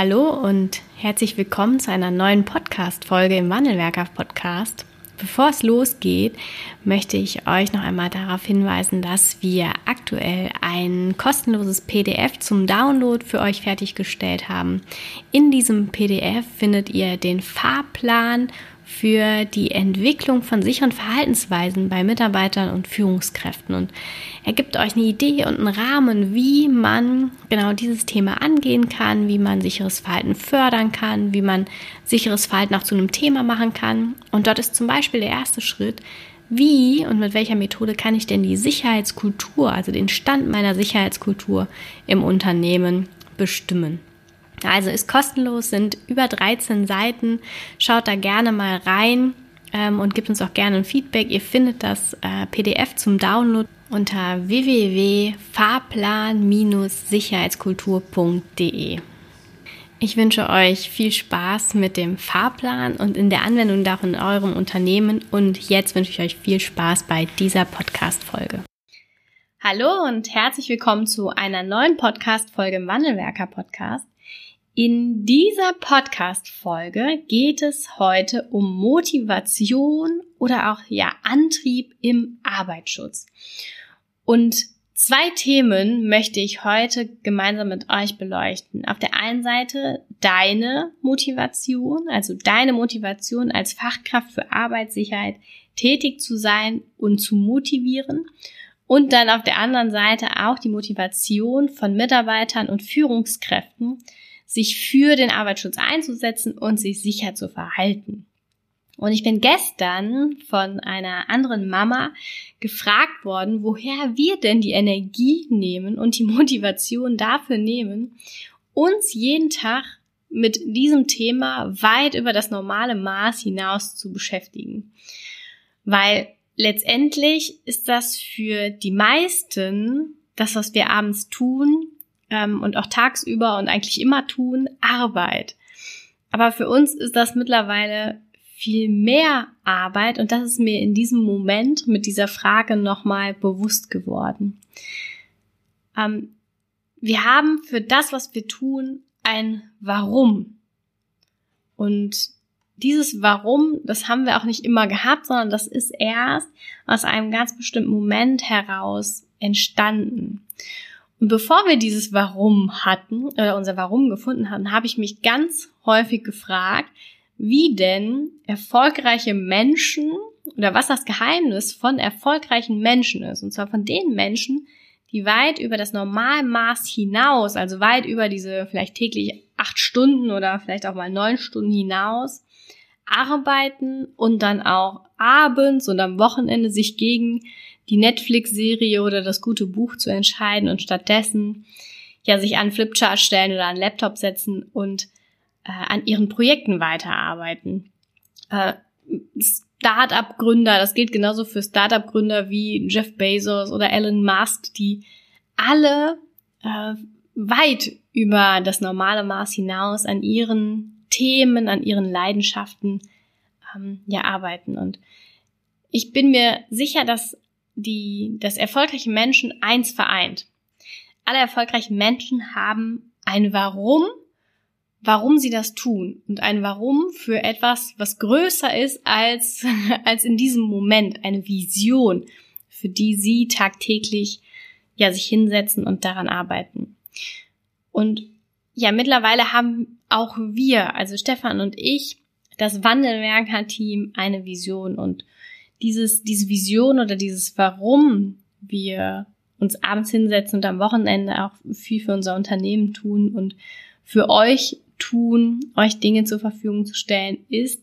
Hallo und herzlich willkommen zu einer neuen Podcast-Folge im Wandelwerker Podcast. Bevor es losgeht, möchte ich euch noch einmal darauf hinweisen, dass wir aktuell ein kostenloses PDF zum Download für euch fertiggestellt haben. In diesem PDF findet ihr den Fahrplan für die Entwicklung von sicheren Verhaltensweisen bei Mitarbeitern und Führungskräften. Und er gibt euch eine Idee und einen Rahmen, wie man genau dieses Thema angehen kann, wie man sicheres Verhalten fördern kann, wie man sicheres Verhalten auch zu einem Thema machen kann. Und dort ist zum Beispiel der erste Schritt, wie und mit welcher Methode kann ich denn die Sicherheitskultur, also den Stand meiner Sicherheitskultur im Unternehmen bestimmen. Also ist kostenlos, sind über 13 Seiten. Schaut da gerne mal rein ähm, und gebt uns auch gerne ein Feedback. Ihr findet das äh, PDF zum Download unter www.fahrplan-sicherheitskultur.de. Ich wünsche euch viel Spaß mit dem Fahrplan und in der Anwendung davon in eurem Unternehmen. Und jetzt wünsche ich euch viel Spaß bei dieser Podcast-Folge. Hallo und herzlich willkommen zu einer neuen Podcast-Folge im Wandelwerker Podcast. In dieser Podcast-Folge geht es heute um Motivation oder auch ja Antrieb im Arbeitsschutz. Und zwei Themen möchte ich heute gemeinsam mit euch beleuchten. Auf der einen Seite deine Motivation, also deine Motivation als Fachkraft für Arbeitssicherheit tätig zu sein und zu motivieren. Und dann auf der anderen Seite auch die Motivation von Mitarbeitern und Führungskräften, sich für den Arbeitsschutz einzusetzen und sich sicher zu verhalten. Und ich bin gestern von einer anderen Mama gefragt worden, woher wir denn die Energie nehmen und die Motivation dafür nehmen, uns jeden Tag mit diesem Thema weit über das normale Maß hinaus zu beschäftigen. Weil letztendlich ist das für die meisten das, was wir abends tun, ähm, und auch tagsüber und eigentlich immer tun, Arbeit. Aber für uns ist das mittlerweile viel mehr Arbeit und das ist mir in diesem Moment mit dieser Frage nochmal bewusst geworden. Ähm, wir haben für das, was wir tun, ein Warum. Und dieses Warum, das haben wir auch nicht immer gehabt, sondern das ist erst aus einem ganz bestimmten Moment heraus entstanden. Und bevor wir dieses Warum hatten, oder unser Warum gefunden hatten, habe ich mich ganz häufig gefragt, wie denn erfolgreiche Menschen oder was das Geheimnis von erfolgreichen Menschen ist. Und zwar von den Menschen, die weit über das Normalmaß hinaus, also weit über diese vielleicht täglich acht Stunden oder vielleicht auch mal neun Stunden hinaus, arbeiten und dann auch abends und am Wochenende sich gegen die Netflix-Serie oder das gute Buch zu entscheiden und stattdessen ja sich an Flipchart stellen oder an Laptop setzen und äh, an ihren Projekten weiterarbeiten. Äh, Start-up-Gründer, das gilt genauso für Start-up-Gründer wie Jeff Bezos oder Elon Musk, die alle äh, weit über das normale Maß hinaus an ihren Themen, an ihren Leidenschaften ähm, ja arbeiten. Und ich bin mir sicher, dass die, dass erfolgreiche Menschen eins vereint. Alle erfolgreichen Menschen haben ein Warum, warum sie das tun und ein Warum für etwas, was größer ist als, als in diesem Moment, eine Vision, für die sie tagtäglich ja sich hinsetzen und daran arbeiten. Und ja, mittlerweile haben auch wir, also Stefan und ich, das Wandelwerker-Team eine Vision und dieses, diese Vision oder dieses Warum wir uns abends hinsetzen und am Wochenende auch viel für unser Unternehmen tun und für euch tun, euch Dinge zur Verfügung zu stellen, ist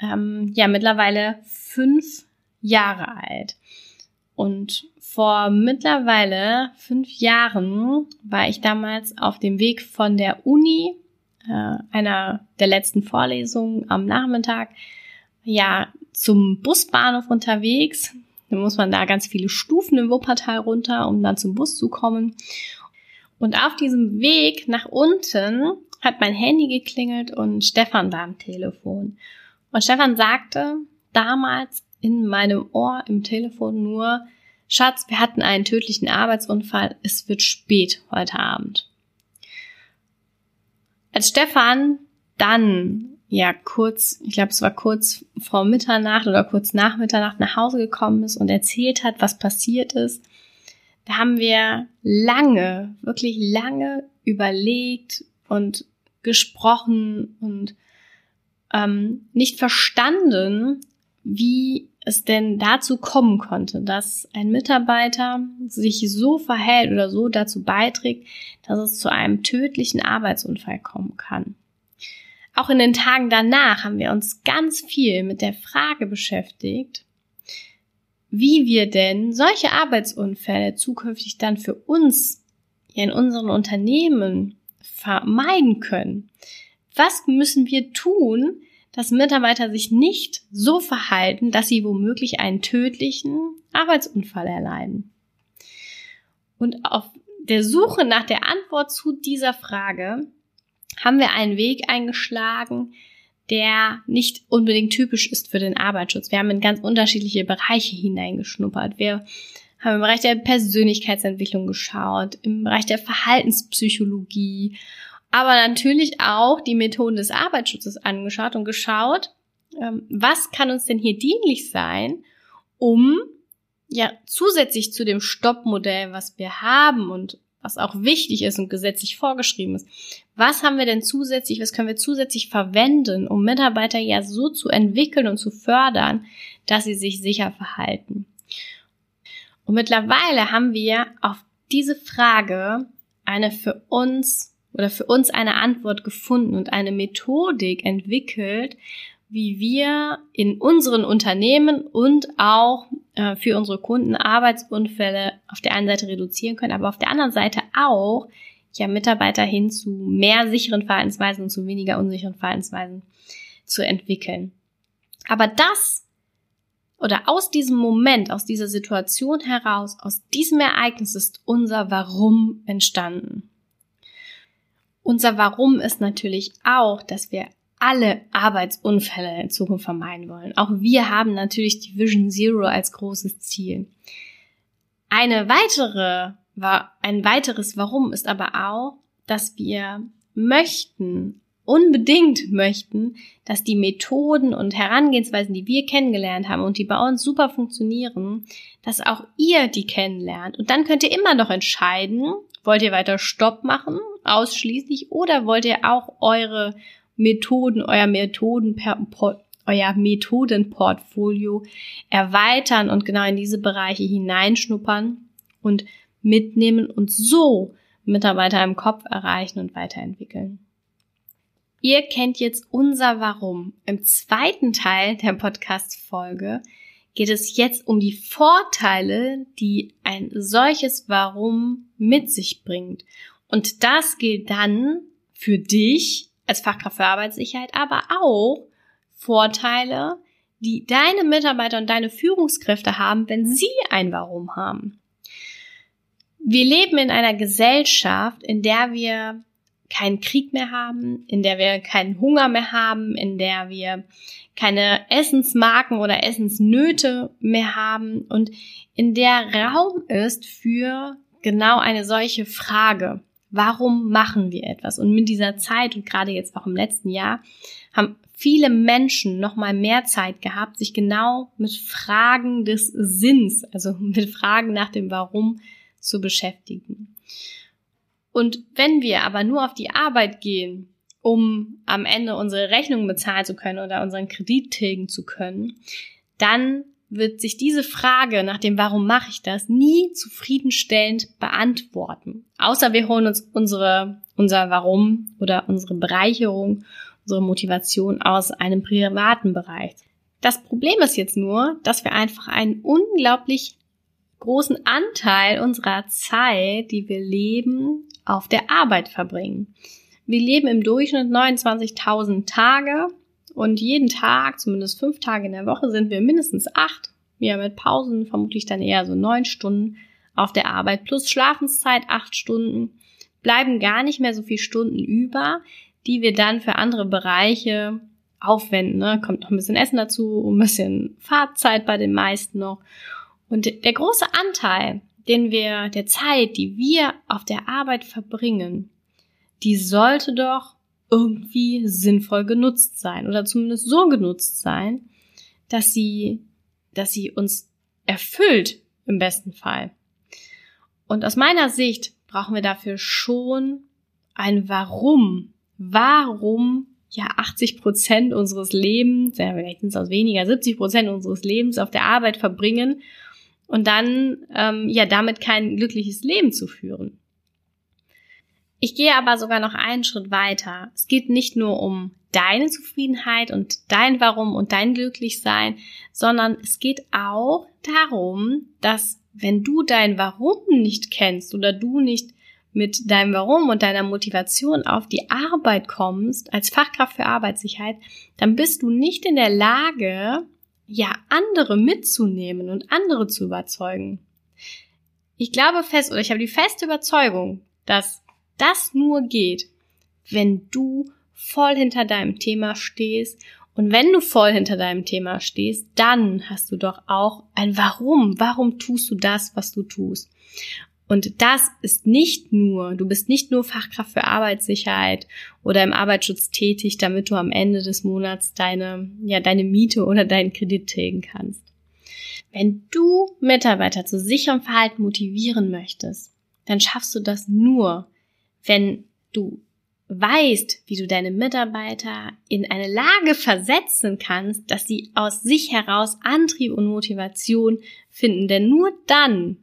ähm, ja mittlerweile fünf Jahre alt. Und vor mittlerweile fünf Jahren war ich damals auf dem Weg von der Uni äh, einer der letzten Vorlesungen am Nachmittag ja zum Busbahnhof unterwegs. Dann muss man da ganz viele Stufen im Wuppertal runter, um dann zum Bus zu kommen. Und auf diesem Weg nach unten hat mein Handy geklingelt und Stefan war am Telefon. Und Stefan sagte damals in meinem Ohr im Telefon nur, Schatz, wir hatten einen tödlichen Arbeitsunfall, es wird spät heute Abend. Als Stefan dann ja kurz, ich glaube, es war kurz vor Mitternacht oder kurz nach Mitternacht nach Hause gekommen ist und erzählt hat, was passiert ist, da haben wir lange, wirklich lange überlegt und gesprochen und ähm, nicht verstanden, wie es denn dazu kommen konnte, dass ein Mitarbeiter sich so verhält oder so dazu beiträgt, dass es zu einem tödlichen Arbeitsunfall kommen kann. Auch in den Tagen danach haben wir uns ganz viel mit der Frage beschäftigt, wie wir denn solche Arbeitsunfälle zukünftig dann für uns in unseren Unternehmen vermeiden können. Was müssen wir tun, dass Mitarbeiter sich nicht so verhalten, dass sie womöglich einen tödlichen Arbeitsunfall erleiden. Und auf der Suche nach der Antwort zu dieser Frage haben wir einen Weg eingeschlagen, der nicht unbedingt typisch ist für den Arbeitsschutz. Wir haben in ganz unterschiedliche Bereiche hineingeschnuppert. Wir haben im Bereich der Persönlichkeitsentwicklung geschaut, im Bereich der Verhaltenspsychologie aber natürlich auch die Methoden des Arbeitsschutzes angeschaut und geschaut, ähm, was kann uns denn hier dienlich sein, um ja zusätzlich zu dem Stoppmodell, was wir haben und was auch wichtig ist und gesetzlich vorgeschrieben ist. Was haben wir denn zusätzlich, was können wir zusätzlich verwenden, um Mitarbeiter ja so zu entwickeln und zu fördern, dass sie sich sicher verhalten? Und mittlerweile haben wir auf diese Frage eine für uns oder für uns eine Antwort gefunden und eine Methodik entwickelt, wie wir in unseren Unternehmen und auch äh, für unsere Kunden Arbeitsunfälle auf der einen Seite reduzieren können, aber auf der anderen Seite auch ja Mitarbeiter hin zu mehr sicheren Verhaltensweisen und zu weniger unsicheren Verhaltensweisen zu entwickeln. Aber das oder aus diesem Moment, aus dieser Situation heraus, aus diesem Ereignis ist unser Warum entstanden. Unser Warum ist natürlich auch, dass wir alle Arbeitsunfälle in Zukunft vermeiden wollen. Auch wir haben natürlich die Vision Zero als großes Ziel. Eine weitere, ein weiteres Warum ist aber auch, dass wir möchten, unbedingt möchten, dass die Methoden und Herangehensweisen, die wir kennengelernt haben und die bei uns super funktionieren, dass auch ihr die kennenlernt. Und dann könnt ihr immer noch entscheiden, wollt ihr weiter Stopp machen ausschließlich oder wollt ihr auch eure Methoden, euer Methoden, euer Methodenportfolio erweitern und genau in diese Bereiche hineinschnuppern und mitnehmen und so Mitarbeiter im Kopf erreichen und weiterentwickeln. Ihr kennt jetzt unser Warum. Im zweiten Teil der Podcast-Folge geht es jetzt um die Vorteile, die ein solches Warum mit sich bringt und das gilt dann für dich als Fachkraft für Arbeitssicherheit, aber auch Vorteile, die deine Mitarbeiter und deine Führungskräfte haben, wenn sie ein Warum haben. Wir leben in einer Gesellschaft, in der wir keinen Krieg mehr haben, in der wir keinen Hunger mehr haben, in der wir keine Essensmarken oder Essensnöte mehr haben und in der Raum ist für genau eine solche Frage. Warum machen wir etwas? Und mit dieser Zeit und gerade jetzt auch im letzten Jahr haben viele Menschen noch mal mehr Zeit gehabt, sich genau mit Fragen des Sinns, also mit Fragen nach dem Warum zu beschäftigen. Und wenn wir aber nur auf die Arbeit gehen, um am Ende unsere Rechnung bezahlen zu können oder unseren Kredit tilgen zu können, dann wird sich diese Frage nach dem Warum mache ich das nie zufriedenstellend beantworten. Außer wir holen uns unsere, unser Warum oder unsere Bereicherung, unsere Motivation aus einem privaten Bereich. Das Problem ist jetzt nur, dass wir einfach einen unglaublich großen Anteil unserer Zeit, die wir leben, auf der Arbeit verbringen. Wir leben im Durchschnitt 29.000 Tage und jeden Tag, zumindest fünf Tage in der Woche, sind wir mindestens acht, ja mit Pausen vermutlich dann eher so neun Stunden auf der Arbeit plus Schlafenszeit acht Stunden, bleiben gar nicht mehr so viele Stunden über, die wir dann für andere Bereiche aufwenden. Ne? Kommt noch ein bisschen Essen dazu, ein bisschen Fahrzeit bei den meisten noch. Und der große Anteil, den wir, der Zeit, die wir auf der Arbeit verbringen, die sollte doch irgendwie sinnvoll genutzt sein oder zumindest so genutzt sein, dass sie, dass sie uns erfüllt im besten Fall. Und aus meiner Sicht brauchen wir dafür schon ein Warum. Warum ja 80 Prozent unseres Lebens, ja, vielleicht sind es auch weniger, 70 Prozent unseres Lebens auf der Arbeit verbringen und dann ähm, ja damit kein glückliches Leben zu führen. Ich gehe aber sogar noch einen Schritt weiter. Es geht nicht nur um deine Zufriedenheit und dein Warum und dein Glücklichsein, sondern es geht auch darum, dass wenn du dein Warum nicht kennst oder du nicht mit deinem Warum und deiner Motivation auf die Arbeit kommst, als Fachkraft für Arbeitssicherheit, dann bist du nicht in der Lage, ja, andere mitzunehmen und andere zu überzeugen. Ich glaube fest, oder ich habe die feste Überzeugung, dass das nur geht, wenn du voll hinter deinem Thema stehst. Und wenn du voll hinter deinem Thema stehst, dann hast du doch auch ein Warum. Warum tust du das, was du tust? Und das ist nicht nur, du bist nicht nur Fachkraft für Arbeitssicherheit oder im Arbeitsschutz tätig, damit du am Ende des Monats deine, ja, deine Miete oder deinen Kredit tilgen kannst. Wenn du Mitarbeiter zu sicherem Verhalten motivieren möchtest, dann schaffst du das nur, wenn du weißt, wie du deine Mitarbeiter in eine Lage versetzen kannst, dass sie aus sich heraus Antrieb und Motivation finden. Denn nur dann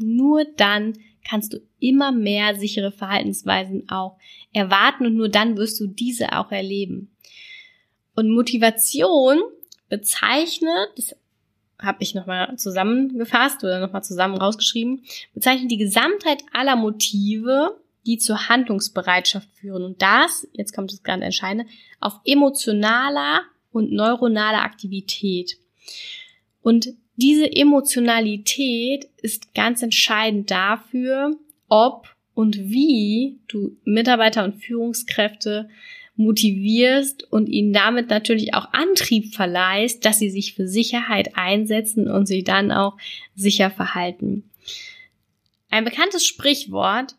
nur dann kannst du immer mehr sichere Verhaltensweisen auch erwarten und nur dann wirst du diese auch erleben. Und Motivation bezeichnet, das habe ich nochmal zusammengefasst oder nochmal zusammen rausgeschrieben, bezeichnet die Gesamtheit aller Motive, die zur Handlungsbereitschaft führen. Und das, jetzt kommt das ganz Entscheidende, auf emotionaler und neuronaler Aktivität. Und diese Emotionalität ist ganz entscheidend dafür, ob und wie du Mitarbeiter und Führungskräfte motivierst und ihnen damit natürlich auch Antrieb verleihst, dass sie sich für Sicherheit einsetzen und sich dann auch sicher verhalten. Ein bekanntes Sprichwort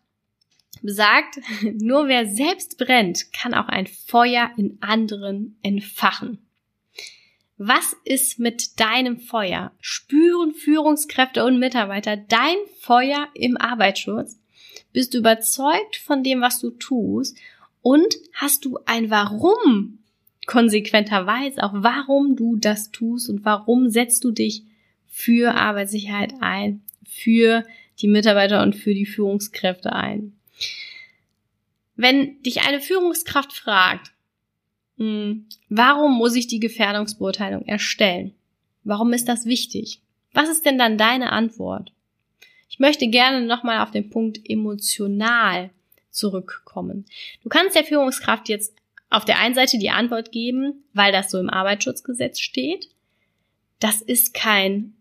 besagt, nur wer selbst brennt, kann auch ein Feuer in anderen entfachen. Was ist mit deinem Feuer? Spüren Führungskräfte und Mitarbeiter dein Feuer im Arbeitsschutz? Bist du überzeugt von dem, was du tust? Und hast du ein Warum konsequenterweise auch, warum du das tust und warum setzt du dich für Arbeitssicherheit ein, für die Mitarbeiter und für die Führungskräfte ein? Wenn dich eine Führungskraft fragt, hm. Warum muss ich die Gefährdungsbeurteilung erstellen? Warum ist das wichtig? Was ist denn dann deine Antwort? Ich möchte gerne nochmal auf den Punkt emotional zurückkommen. Du kannst der Führungskraft jetzt auf der einen Seite die Antwort geben, weil das so im Arbeitsschutzgesetz steht. Das ist kein,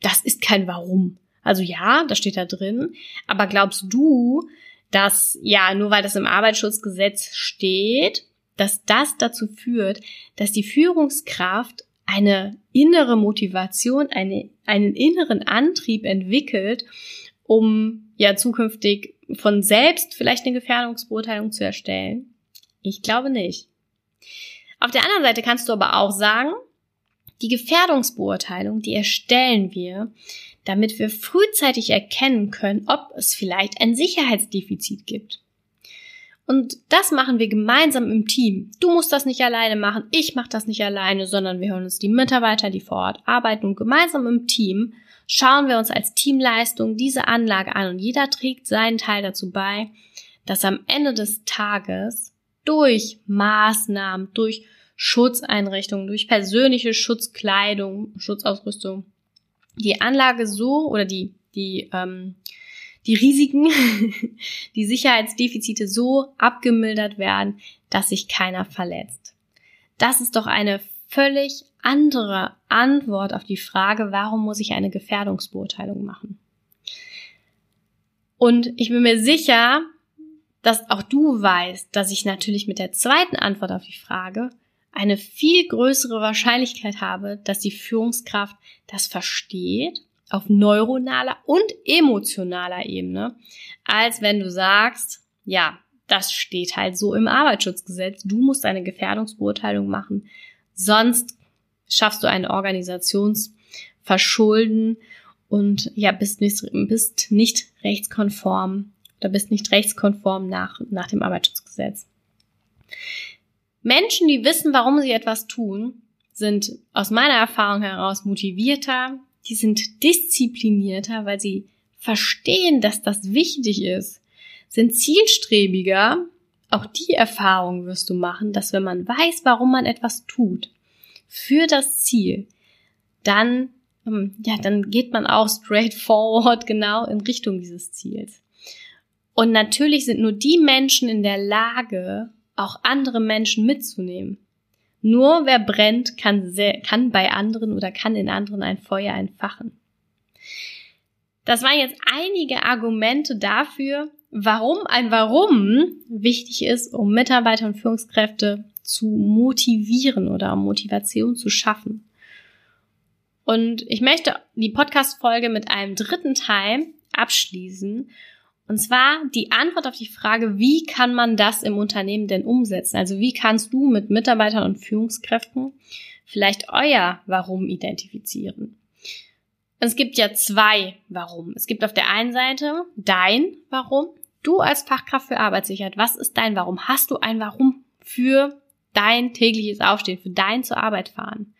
das ist kein Warum. Also ja, das steht da drin. Aber glaubst du, dass ja, nur weil das im Arbeitsschutzgesetz steht, dass das dazu führt, dass die Führungskraft eine innere Motivation, eine, einen inneren Antrieb entwickelt, um ja zukünftig von selbst vielleicht eine Gefährdungsbeurteilung zu erstellen? Ich glaube nicht. Auf der anderen Seite kannst du aber auch sagen, die Gefährdungsbeurteilung, die erstellen wir, damit wir frühzeitig erkennen können, ob es vielleicht ein Sicherheitsdefizit gibt. Und das machen wir gemeinsam im Team. Du musst das nicht alleine machen, ich mache das nicht alleine, sondern wir hören uns die Mitarbeiter, die vor Ort arbeiten und gemeinsam im Team schauen wir uns als Teamleistung diese Anlage an und jeder trägt seinen Teil dazu bei, dass am Ende des Tages durch Maßnahmen, durch Schutzeinrichtungen, durch persönliche Schutzkleidung, Schutzausrüstung die Anlage so oder die, die, ähm, die Risiken, die Sicherheitsdefizite so abgemildert werden, dass sich keiner verletzt. Das ist doch eine völlig andere Antwort auf die Frage, warum muss ich eine Gefährdungsbeurteilung machen? Und ich bin mir sicher, dass auch du weißt, dass ich natürlich mit der zweiten Antwort auf die Frage eine viel größere Wahrscheinlichkeit habe, dass die Führungskraft das versteht auf neuronaler und emotionaler Ebene, als wenn du sagst, ja, das steht halt so im Arbeitsschutzgesetz, du musst eine Gefährdungsbeurteilung machen, sonst schaffst du ein Organisationsverschulden und ja, bist nicht, bist nicht rechtskonform oder bist nicht rechtskonform nach, nach dem Arbeitsschutzgesetz. Menschen, die wissen, warum sie etwas tun, sind aus meiner Erfahrung heraus motivierter, die sind disziplinierter, weil sie verstehen, dass das wichtig ist, sind zielstrebiger. Auch die Erfahrung wirst du machen, dass wenn man weiß, warum man etwas tut, für das Ziel, dann, ähm, ja, dann geht man auch straightforward genau in Richtung dieses Ziels. Und natürlich sind nur die Menschen in der Lage, auch andere Menschen mitzunehmen. Nur wer brennt, kann, sehr, kann bei anderen oder kann in anderen ein Feuer entfachen. Das waren jetzt einige Argumente dafür, warum ein Warum wichtig ist, um Mitarbeiter und Führungskräfte zu motivieren oder um Motivation zu schaffen. Und ich möchte die Podcast-Folge mit einem dritten Teil abschließen und zwar die Antwort auf die Frage, wie kann man das im Unternehmen denn umsetzen? Also wie kannst du mit Mitarbeitern und Führungskräften vielleicht euer Warum identifizieren? Es gibt ja zwei Warum. Es gibt auf der einen Seite dein Warum. Du als Fachkraft für Arbeitssicherheit, was ist dein Warum? Hast du ein Warum für dein tägliches Aufstehen, für dein zur Arbeit fahren?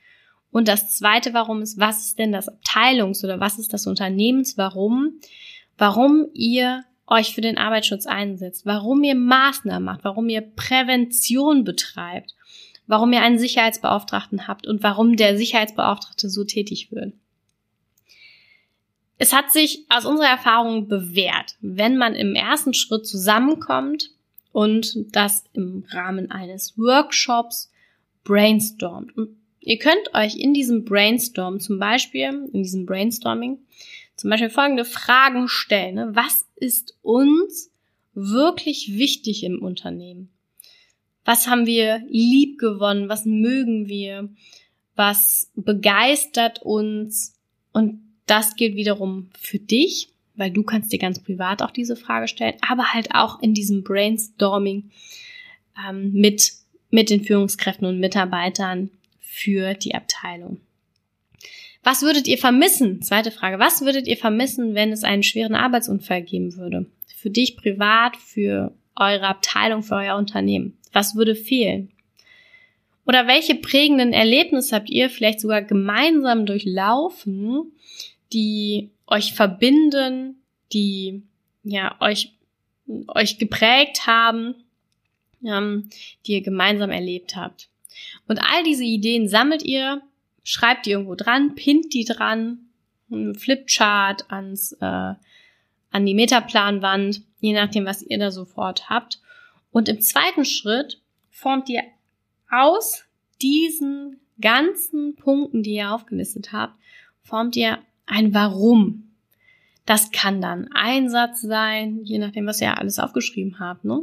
Und das zweite Warum ist, was ist denn das Abteilungs- oder was ist das Unternehmenswarum? Warum ihr euch für den Arbeitsschutz einsetzt, warum ihr Maßnahmen macht, warum ihr Prävention betreibt, warum ihr einen Sicherheitsbeauftragten habt und warum der Sicherheitsbeauftragte so tätig wird. Es hat sich aus unserer Erfahrung bewährt, wenn man im ersten Schritt zusammenkommt und das im Rahmen eines Workshops brainstormt. Und ihr könnt euch in diesem Brainstorm zum Beispiel, in diesem Brainstorming, zum Beispiel folgende Fragen stellen. Ne? Was ist uns wirklich wichtig im Unternehmen? Was haben wir lieb gewonnen? Was mögen wir? Was begeistert uns? Und das gilt wiederum für dich, weil du kannst dir ganz privat auch diese Frage stellen, aber halt auch in diesem Brainstorming ähm, mit, mit den Führungskräften und Mitarbeitern für die Abteilung. Was würdet ihr vermissen? Zweite Frage. Was würdet ihr vermissen, wenn es einen schweren Arbeitsunfall geben würde? Für dich privat, für eure Abteilung, für euer Unternehmen. Was würde fehlen? Oder welche prägenden Erlebnisse habt ihr vielleicht sogar gemeinsam durchlaufen, die euch verbinden, die ja euch euch geprägt haben, ähm, die ihr gemeinsam erlebt habt. Und all diese Ideen sammelt ihr schreibt die irgendwo dran, pinnt die dran, ein Flipchart ans, äh, an die Metaplanwand, je nachdem, was ihr da sofort habt. Und im zweiten Schritt formt ihr aus diesen ganzen Punkten, die ihr aufgelistet habt, formt ihr ein Warum. Das kann dann ein Satz sein, je nachdem, was ihr alles aufgeschrieben habt. Ne?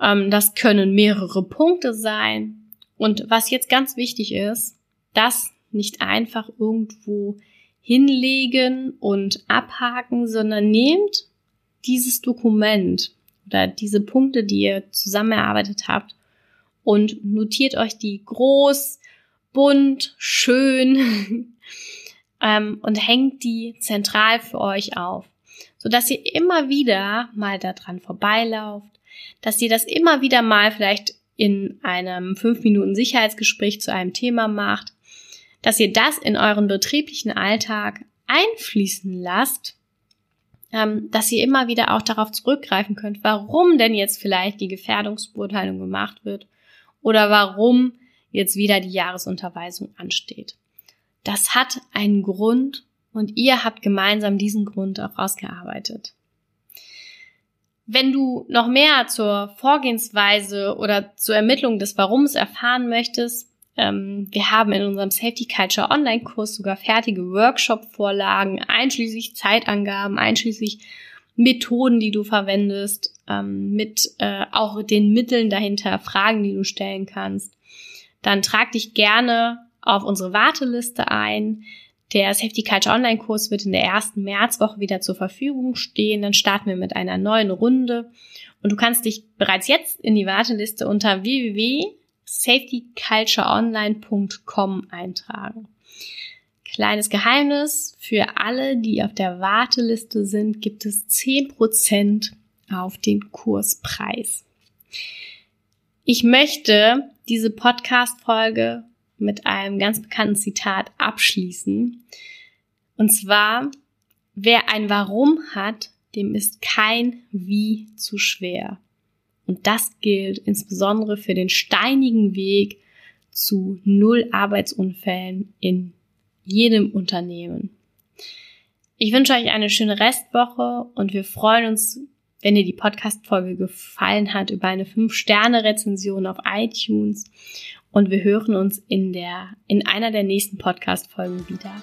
Ähm, das können mehrere Punkte sein. Und was jetzt ganz wichtig ist, das nicht einfach irgendwo hinlegen und abhaken, sondern nehmt dieses Dokument oder diese Punkte, die ihr zusammen erarbeitet habt und notiert euch die groß, bunt, schön ähm, und hängt die zentral für euch auf, so dass ihr immer wieder mal daran vorbeilauft, dass ihr das immer wieder mal vielleicht in einem 5 Minuten Sicherheitsgespräch zu einem Thema macht, dass ihr das in euren betrieblichen Alltag einfließen lasst, ähm, dass ihr immer wieder auch darauf zurückgreifen könnt, warum denn jetzt vielleicht die Gefährdungsbeurteilung gemacht wird oder warum jetzt wieder die Jahresunterweisung ansteht. Das hat einen Grund und ihr habt gemeinsam diesen Grund auch ausgearbeitet. Wenn du noch mehr zur Vorgehensweise oder zur Ermittlung des Warums erfahren möchtest, ähm, wir haben in unserem Safety Culture Online-Kurs sogar fertige Workshop-Vorlagen, einschließlich Zeitangaben, einschließlich Methoden, die du verwendest, ähm, mit äh, auch den Mitteln dahinter, Fragen, die du stellen kannst. Dann trag dich gerne auf unsere Warteliste ein. Der Safety Culture Online Kurs wird in der ersten Märzwoche wieder zur Verfügung stehen. Dann starten wir mit einer neuen Runde. Und du kannst dich bereits jetzt in die Warteliste unter www.safetycultureonline.com eintragen. Kleines Geheimnis, für alle, die auf der Warteliste sind, gibt es 10% auf den Kurspreis. Ich möchte diese Podcast-Folge mit einem ganz bekannten Zitat abschließen. Und zwar, wer ein Warum hat, dem ist kein Wie zu schwer. Und das gilt insbesondere für den steinigen Weg zu Null Arbeitsunfällen in jedem Unternehmen. Ich wünsche euch eine schöne Restwoche und wir freuen uns, wenn dir die Podcast-Folge gefallen hat, über eine 5-Sterne-Rezension auf iTunes und wir hören uns in der, in einer der nächsten Podcast-Folgen wieder.